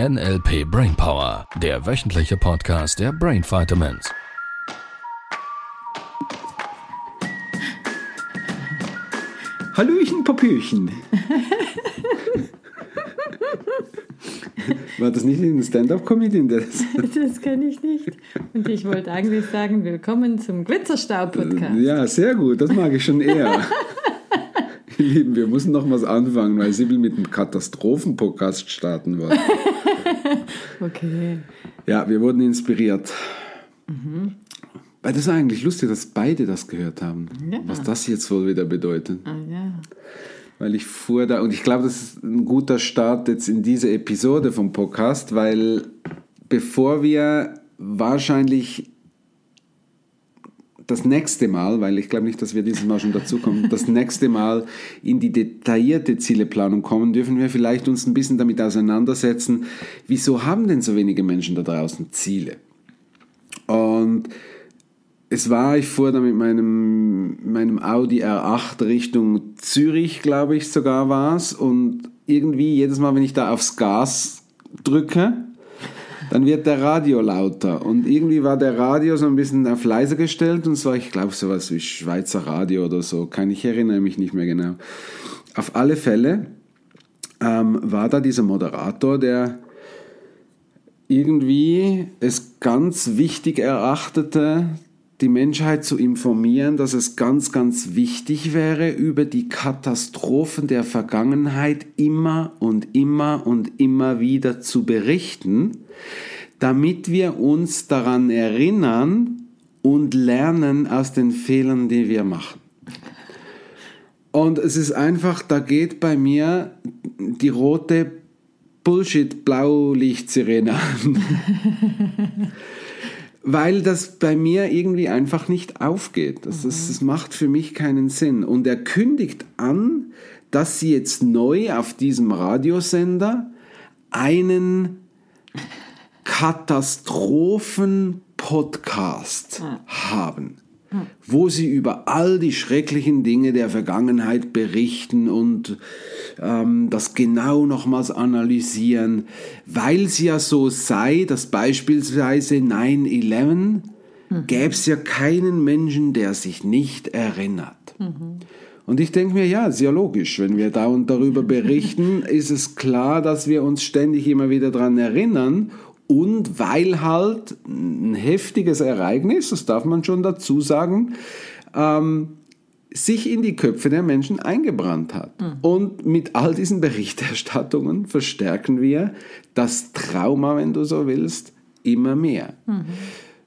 NLP Brainpower, der wöchentliche Podcast der Brain Vitamins. Hallöchen, Papierchen. War das nicht ein Stand-up-Comedian? Das, Das kann ich nicht. Und ich wollte eigentlich sagen, willkommen zum Glitzerstaub-Podcast. ja, sehr gut, das mag ich schon eher. Lieben, wir müssen noch was anfangen, weil Sibyl mit einem Katastrophen-Podcast starten wollte. Okay. Ja, wir wurden inspiriert. Weil das ist eigentlich lustig, dass beide das gehört haben. Ja. Was das jetzt wohl wieder bedeutet. Ah, ja. Weil ich fuhr da, und ich glaube, das ist ein guter Start jetzt in diese Episode vom Podcast, weil bevor wir wahrscheinlich das nächste Mal, weil ich glaube nicht, dass wir dieses Mal schon dazukommen, das nächste Mal in die detaillierte Zieleplanung kommen, dürfen wir vielleicht uns ein bisschen damit auseinandersetzen, wieso haben denn so wenige Menschen da draußen Ziele? Und es war, ich fuhr da mit meinem, meinem Audi R8 Richtung Zürich, glaube ich, sogar war es. Und irgendwie jedes Mal, wenn ich da aufs Gas drücke, dann wird der Radio lauter. Und irgendwie war der Radio so ein bisschen auf leise gestellt und zwar, ich glaube, sowas wie Schweizer Radio oder so. Kann ich erinnere mich nicht mehr genau. Auf alle Fälle ähm, war da dieser Moderator, der irgendwie es ganz wichtig erachtete, die Menschheit zu informieren, dass es ganz, ganz wichtig wäre, über die Katastrophen der Vergangenheit immer und immer und immer wieder zu berichten, damit wir uns daran erinnern und lernen aus den Fehlern, die wir machen. Und es ist einfach, da geht bei mir die rote Bullshit-Blaulichtsirene an. Weil das bei mir irgendwie einfach nicht aufgeht. Das, ist, das macht für mich keinen Sinn. Und er kündigt an, dass sie jetzt neu auf diesem Radiosender einen Katastrophen-Podcast haben, wo sie über all die schrecklichen Dinge der Vergangenheit berichten und ähm, das genau nochmals analysieren, weil es ja so sei, dass beispielsweise 9-11 gäbe es ja keinen Menschen, der sich nicht erinnert. Und ich denke mir, ja, ist ja logisch. Wenn wir da und darüber berichten, ist es klar, dass wir uns ständig immer wieder daran erinnern. Und weil halt ein heftiges Ereignis, das darf man schon dazu sagen, ähm, sich in die Köpfe der Menschen eingebrannt hat. Und mit all diesen Berichterstattungen verstärken wir das Trauma, wenn du so willst, immer mehr.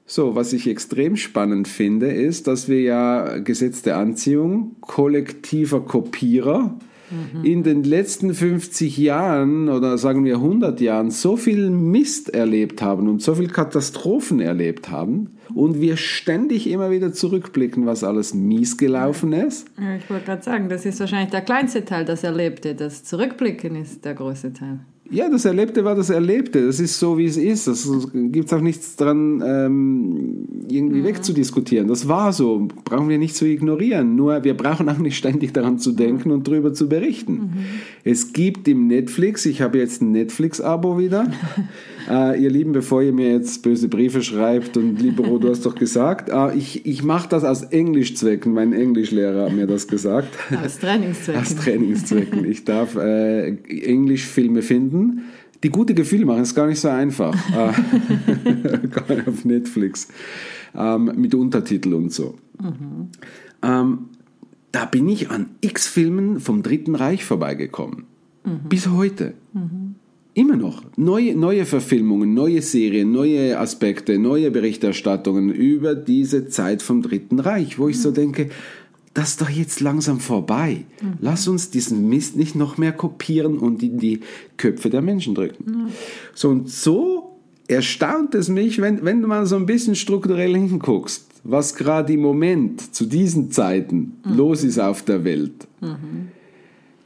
So, was ich extrem spannend finde, ist, dass wir ja Gesetz der Anziehung, kollektiver Kopierer, in den letzten 50 Jahren oder sagen wir 100 Jahren so viel Mist erlebt haben und so viel Katastrophen erlebt haben und wir ständig immer wieder zurückblicken, was alles mies gelaufen ist. Ja, Ich wollte gerade sagen, das ist wahrscheinlich der kleinste Teil, das Erlebte. Das Zurückblicken ist der große Teil. Ja, das Erlebte war das Erlebte. Das ist so, wie es ist. Das gibt auch nichts dran, ähm, irgendwie wegzudiskutieren. Das war so. Brauchen wir nicht zu ignorieren. Nur wir brauchen auch nicht ständig daran zu denken und darüber zu berichten. Es gibt im Netflix, ich habe jetzt ein Netflix-Abo wieder. äh, ihr Lieben, bevor ihr mir jetzt böse Briefe schreibt und Libero, du hast doch gesagt, äh, ich, ich mache das aus Englischzwecken. Mein Englischlehrer hat mir das gesagt. Aus Trainingszwecken. Aus Trainingszwecken. Ich darf äh, Englischfilme finden. Die gute Gefühle machen ist gar nicht so einfach. Gar nicht auf Netflix. Ähm, mit Untertitel und so. Ähm, da bin ich an x Filmen vom Dritten Reich vorbeigekommen. Bis heute. Immer noch. Neue, neue Verfilmungen, neue Serien, neue Aspekte, neue Berichterstattungen über diese Zeit vom Dritten Reich, wo ich so denke, das ist doch jetzt langsam vorbei. Lass uns diesen Mist nicht noch mehr kopieren und in die Köpfe der Menschen drücken. So und so erstaunt es mich, wenn, wenn du mal so ein bisschen strukturell hinguckst, was gerade im Moment zu diesen Zeiten los ist auf der Welt.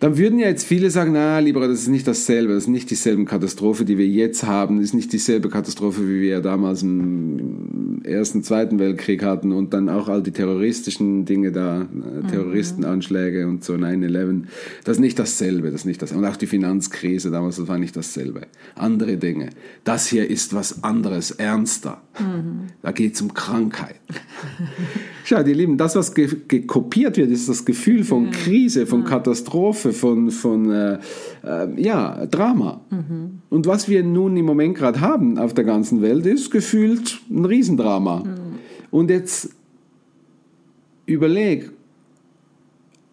Dann würden ja jetzt viele sagen, na, lieber, das ist nicht dasselbe, das ist nicht dieselbe Katastrophe, die wir jetzt haben, das ist nicht dieselbe Katastrophe, wie wir damals im Ersten, Zweiten Weltkrieg hatten und dann auch all die terroristischen Dinge da, äh, Terroristenanschläge und so 9-11, das ist nicht dasselbe, das ist nicht das, und auch die Finanzkrise damals, das war nicht dasselbe. Andere Dinge. Das hier ist was anderes, ernster. Da geht es um Krankheit. Schau, die Lieben, das, was gekopiert wird, ist das Gefühl von Krise, von Katastrophe, von, von äh, äh, ja, Drama. Mhm. Und was wir nun im Moment gerade haben auf der ganzen Welt, ist gefühlt ein Riesendrama. Mhm. Und jetzt überleg,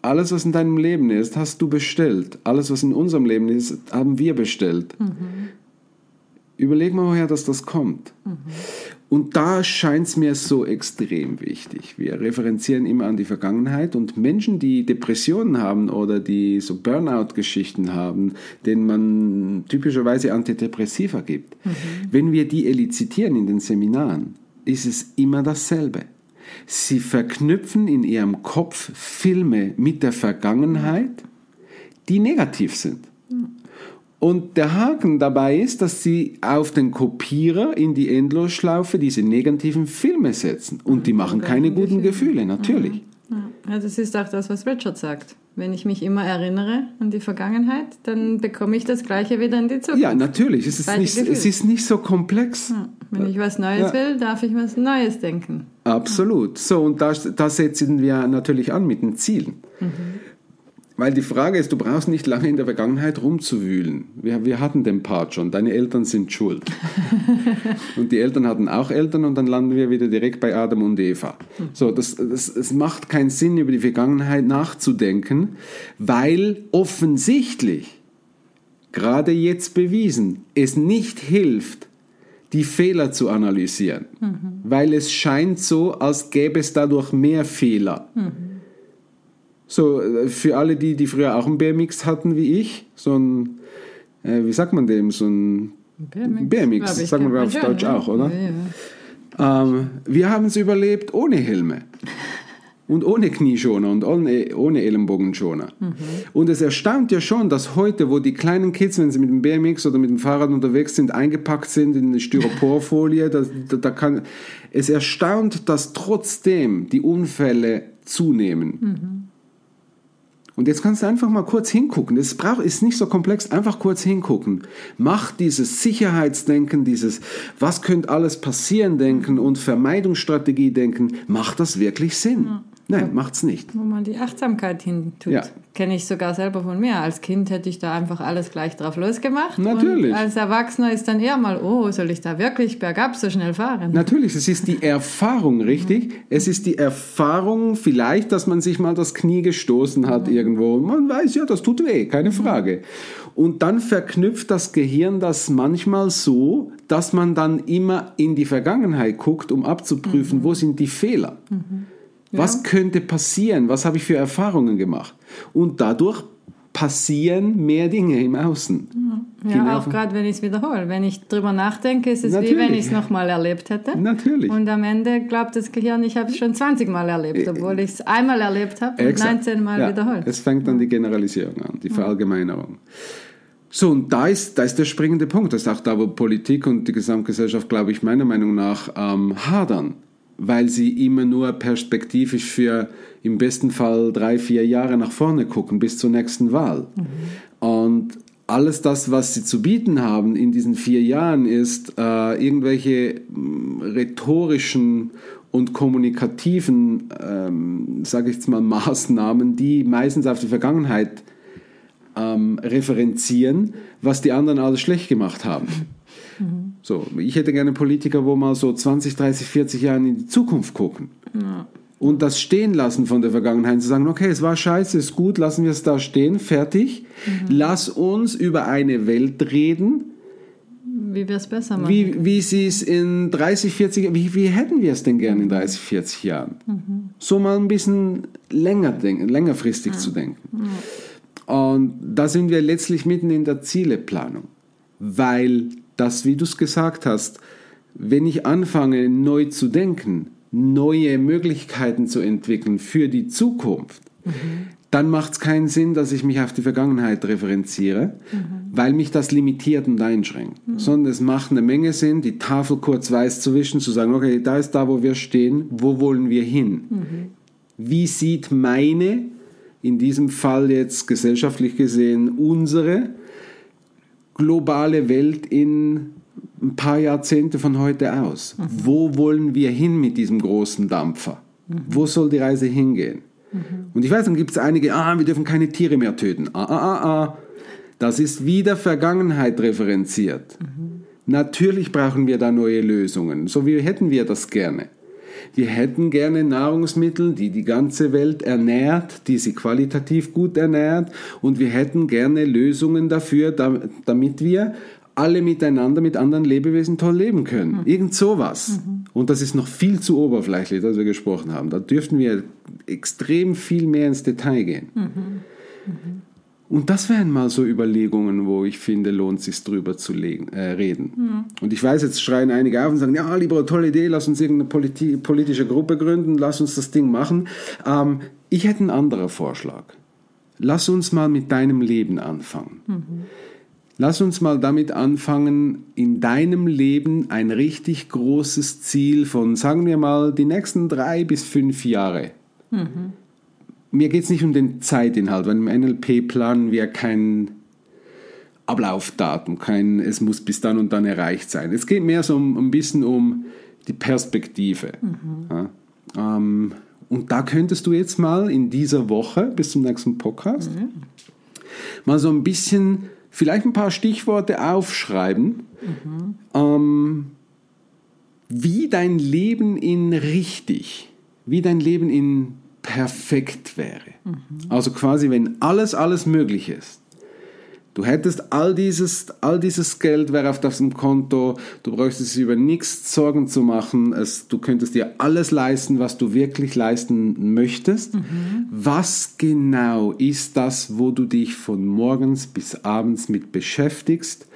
alles, was in deinem Leben ist, hast du bestellt. Alles, was in unserem Leben ist, haben wir bestellt. Mhm. Überleg mal, woher das, das kommt. Mhm. Und da scheint es mir so extrem wichtig. Wir referenzieren immer an die Vergangenheit und Menschen, die Depressionen haben oder die so Burnout-Geschichten haben, denen man typischerweise Antidepressiva gibt, mhm. wenn wir die elizitieren in den Seminaren, ist es immer dasselbe. Sie verknüpfen in ihrem Kopf Filme mit der Vergangenheit, die negativ sind. Mhm. Und der Haken dabei ist, dass sie auf den Kopierer in die Endlosschlaufe diese negativen Filme setzen. Und die machen keine guten Gefühle, natürlich. Ja, das ist auch das, was Richard sagt. Wenn ich mich immer erinnere an die Vergangenheit, dann bekomme ich das Gleiche wieder in die Zukunft. Ja, natürlich. Es ist, nicht, es ist nicht so komplex. Ja, wenn ich was Neues ja. will, darf ich was Neues denken. Absolut. So, und da, da setzen wir natürlich an mit den Zielen. Mhm. Weil die Frage ist, du brauchst nicht lange in der Vergangenheit rumzuwühlen. Wir, wir hatten den Part schon, deine Eltern sind schuld. und die Eltern hatten auch Eltern und dann landen wir wieder direkt bei Adam und Eva. So, das, das, es macht keinen Sinn, über die Vergangenheit nachzudenken, weil offensichtlich, gerade jetzt bewiesen, es nicht hilft, die Fehler zu analysieren. Mhm. Weil es scheint so, als gäbe es dadurch mehr Fehler. Mhm. So, äh, für alle die, die früher auch einen BMX hatten wie ich, so ein, äh, wie sagt man dem, so ein BMX, BMX sagen wir auf Deutsch ja. auch, oder? Ja. Ähm, wir haben es überlebt ohne Helme. Und ohne Knieschoner und ohne, ohne Ellenbogenschoner. Mhm. Und es erstaunt ja schon, dass heute, wo die kleinen Kids, wenn sie mit dem BMX oder mit dem Fahrrad unterwegs sind, eingepackt sind in eine Styroporfolie, da, da, da kann, es erstaunt, dass trotzdem die Unfälle zunehmen. Mhm. Und jetzt kannst du einfach mal kurz hingucken. Das ist nicht so komplex, einfach kurz hingucken. Mach dieses Sicherheitsdenken, dieses Was könnte alles passieren denken und Vermeidungsstrategie denken, macht das wirklich Sinn? Ja. Nein, macht's nicht. Wo man die Achtsamkeit hin tut. Ja. Kenne ich sogar selber von mir. Als Kind hätte ich da einfach alles gleich drauf losgemacht. Natürlich. Und als Erwachsener ist dann eher mal, oh, soll ich da wirklich bergab so schnell fahren? Natürlich, es ist die Erfahrung, richtig? Mhm. Es ist die Erfahrung vielleicht, dass man sich mal das Knie gestoßen hat mhm. irgendwo. Man weiß ja, das tut weh, keine Frage. Und dann verknüpft das Gehirn das manchmal so, dass man dann immer in die Vergangenheit guckt, um abzuprüfen, mhm. wo sind die Fehler. Mhm. Was könnte passieren? Was habe ich für Erfahrungen gemacht? Und dadurch passieren mehr Dinge im Außen. Ja, ja auch gerade wenn ich es wiederhole. Wenn ich drüber nachdenke, ist es Natürlich. wie wenn ich es nochmal erlebt hätte. Natürlich. Und am Ende glaubt das Gehirn, ich habe es schon 20 Mal erlebt, obwohl ich es einmal erlebt habe und 19 Mal ja, wiederholt. Es fängt dann die Generalisierung an, die Verallgemeinerung. So, und da ist, da ist der springende Punkt. Das ist auch da, wo Politik und die Gesamtgesellschaft, glaube ich, meiner Meinung nach ähm, hadern weil sie immer nur perspektivisch für im besten Fall drei, vier Jahre nach vorne gucken bis zur nächsten Wahl. Mhm. Und alles das, was sie zu bieten haben in diesen vier Jahren, ist äh, irgendwelche mm, rhetorischen und kommunikativen, ähm, sage ich jetzt mal, Maßnahmen, die meistens auf die Vergangenheit ähm, referenzieren, was die anderen alles schlecht gemacht haben. Mhm. So, ich hätte gerne Politiker, wo mal so 20, 30, 40 Jahre in die Zukunft gucken. Ja. Und das stehen lassen von der Vergangenheit, zu sagen, okay, es war scheiße, ist gut, lassen wir es da stehen, fertig. Mhm. Lass uns über eine Welt reden, wie wir es besser machen. Wie, wie sie es in 30, 40 wie, wie hätten wir es denn gern in 30, 40 Jahren? Mhm. So mal ein bisschen länger denken, längerfristig ja. zu denken. Ja. Und da sind wir letztlich mitten in der Zieleplanung, weil dass, wie du es gesagt hast, wenn ich anfange neu zu denken, neue Möglichkeiten zu entwickeln für die Zukunft, mhm. dann macht es keinen Sinn, dass ich mich auf die Vergangenheit referenziere, weil mich das limitiert und einschränkt. Sondern es macht eine Menge Sinn, die Tafel kurz weiß zu wischen, zu sagen, okay, da ist da, wo wir stehen, wo wollen wir hin? Wie sieht meine, in diesem Fall jetzt gesellschaftlich gesehen, unsere globale Welt in ein paar Jahrzehnte von heute aus? Wo wollen wir hin mit diesem großen Dampfer? Wo soll die Reise hingehen? Und ich weiß, dann gibt es einige, ah, wir dürfen keine Tiere mehr töten. Ah, ah, ah, ah. Das ist wieder Vergangenheit referenziert. Natürlich brauchen wir da neue Lösungen. So wie hätten wir das gerne. Wir hätten gerne Nahrungsmittel, die die ganze Welt ernährt, die sie qualitativ gut ernährt. Und wir hätten gerne Lösungen dafür, damit wir alle miteinander mit anderen Lebewesen toll leben können. Irgend sowas. Und das ist noch viel zu oberflächlich, dass wir gesprochen haben. Da dürften wir extrem viel mehr ins Detail gehen. Und das wären mal so Überlegungen, wo ich finde, lohnt es sich drüber zu legen, äh, reden. Und ich weiß, jetzt schreien einige auf und sagen, ja, lieber tolle Idee, lass uns irgendeine politi politische Gruppe gründen, lass uns das Ding machen. Ähm, ich hätte einen anderen Vorschlag. Lass uns mal mit deinem Leben anfangen. Lass uns mal damit anfangen, in deinem Leben ein richtig großes Ziel von, sagen wir mal, die nächsten drei bis fünf Jahre. Mhm. Mir geht es nicht um den Zeitinhalt, weil im NLP planen wir kein Ablaufdatum, kein, es muss bis dann und dann erreicht sein. Es geht mehr so um, ein bisschen um die Perspektive. Mhm. Ja, ähm, und da könntest du jetzt mal in dieser Woche bis zum nächsten Podcast mhm. mal so ein bisschen vielleicht ein paar Stichworte aufschreiben, mhm. ähm, wie dein Leben in richtig, wie dein Leben in perfekt wäre. Mhm. Also quasi, wenn alles, alles möglich ist. Du hättest all dieses, all dieses Geld wäre auf deinem Konto, du bräuchtest über nichts Sorgen zu machen, es, du könntest dir alles leisten, was du wirklich leisten möchtest. Mhm. Was genau ist das, wo du dich von morgens bis abends mit beschäftigst?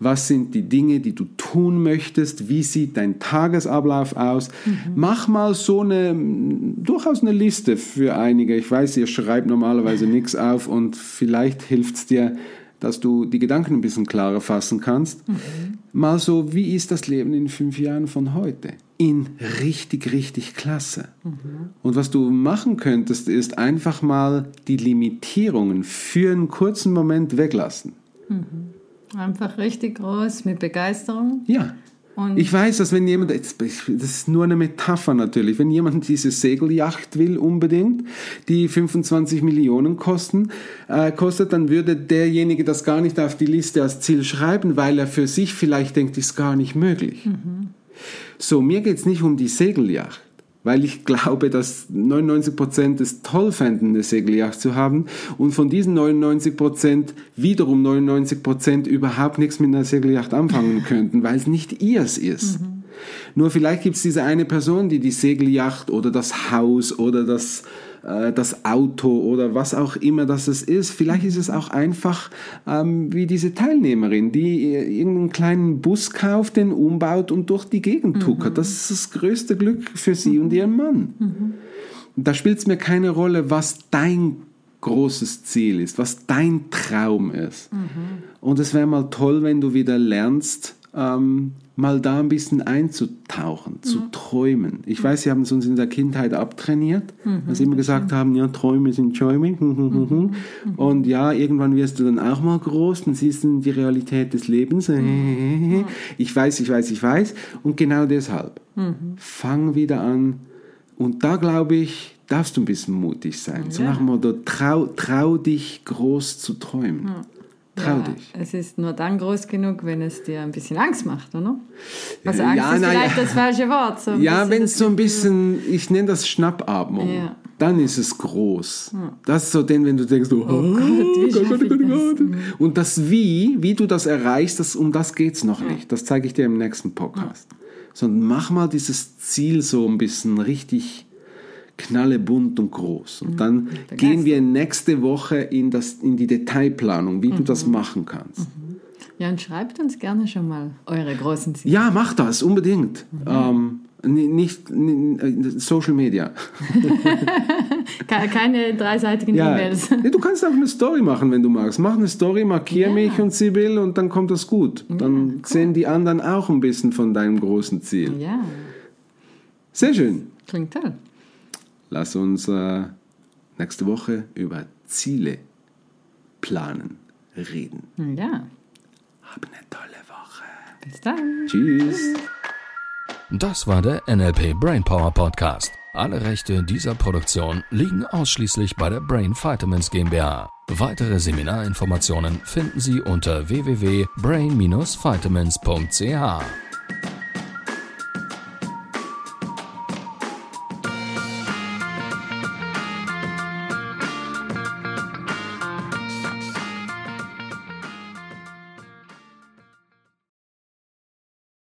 Was sind die Dinge, die du tun möchtest? Wie sieht dein Tagesablauf aus? Mhm. Mach mal so eine, durchaus eine Liste für einige. Ich weiß, ihr schreibt normalerweise nichts auf und vielleicht hilft es dir, dass du die Gedanken ein bisschen klarer fassen kannst. Mhm. Mal so, wie ist das Leben in fünf Jahren von heute? In richtig, richtig klasse. Mhm. Und was du machen könntest, ist einfach mal die Limitierungen für einen kurzen Moment weglassen. Mhm. Einfach richtig groß mit Begeisterung. Ja. Und ich weiß, dass wenn jemand, das ist nur eine Metapher natürlich, wenn jemand diese Segelyacht will unbedingt, die 25 Millionen kosten, äh, kostet, dann würde derjenige das gar nicht auf die Liste als Ziel schreiben, weil er für sich vielleicht denkt, ist gar nicht möglich. Mhm. So, mir geht es nicht um die Segelyacht weil ich glaube, dass 99 Prozent es toll fänden, eine Segelyacht zu haben und von diesen 99 Prozent wiederum 99 Prozent überhaupt nichts mit einer Segelyacht anfangen könnten, weil es nicht ihrs ist. Mhm. Nur vielleicht gibt es diese eine Person, die die Segelyacht oder das Haus oder das äh, das Auto oder was auch immer das es ist. Vielleicht ist es auch einfach ähm, wie diese Teilnehmerin, die irgendeinen kleinen Bus kauft, den umbaut und durch die Gegend tuckert. Mhm. Das ist das größte Glück für sie mhm. und ihren Mann. Mhm. Da spielt es mir keine Rolle, was dein großes Ziel ist, was dein Traum ist. Mhm. Und es wäre mal toll, wenn du wieder lernst, ähm, mal da ein bisschen einzutauchen, mhm. zu träumen. Ich weiß, sie haben es uns in der Kindheit abtrainiert, mhm, weil sie immer gesagt haben, ja, Träume sind Träume. Mhm, Und ja, irgendwann wirst du dann auch mal groß, dann siehst du die Realität des Lebens. Ich weiß, ich weiß, ich weiß. Und genau deshalb, fang wieder an. Und da glaube ich, darfst du ein bisschen mutig sein. Ja. So nach dem Motto, trau, trau dich groß zu träumen. Trau ja, dich. Es ist nur dann groß genug, wenn es dir ein bisschen Angst macht, oder? Also Angst ja, ist na, vielleicht ja. das falsche Wort. So ja, wenn es so ein bisschen, ich nenne das Schnappatmung, ja. dann ist es groß. Das ist so denn, wenn du denkst, oh, oh Gott, Gott, Gott, Gott, Gott. Und das Wie, wie du das erreichst, das, um das geht es noch nicht. Das zeige ich dir im nächsten Podcast. Sondern mach mal dieses Ziel so ein bisschen richtig knallebunt und groß. Und dann mhm. gehen wir nächste Woche in, das, in die Detailplanung, wie mhm. du das mhm. machen kannst. Mhm. Ja, und schreibt uns gerne schon mal eure großen Ziele. Ja, mach das, unbedingt. Mhm. Ähm, nicht, nicht, Social Media. Keine dreiseitigen Ja, E-Mails. Du kannst auch eine Story machen, wenn du magst. Mach eine Story, markier Ja. mich und Sibyl und dann kommt das gut. Dann sehen die anderen auch ein bisschen von deinem großen Ziel. Ja, Sehr schön. klingt toll. Lass uns äh, nächste Woche über Ziele planen, reden. Ja, Hab eine tolle Woche. bis dann. Tschüss. Das war der NLP Brainpower Podcast. Alle Rechte dieser Produktion liegen ausschließlich bei der Brain Vitamins GmbH. Weitere Seminarinformationen finden Sie unter www.brain-vitamins.ch.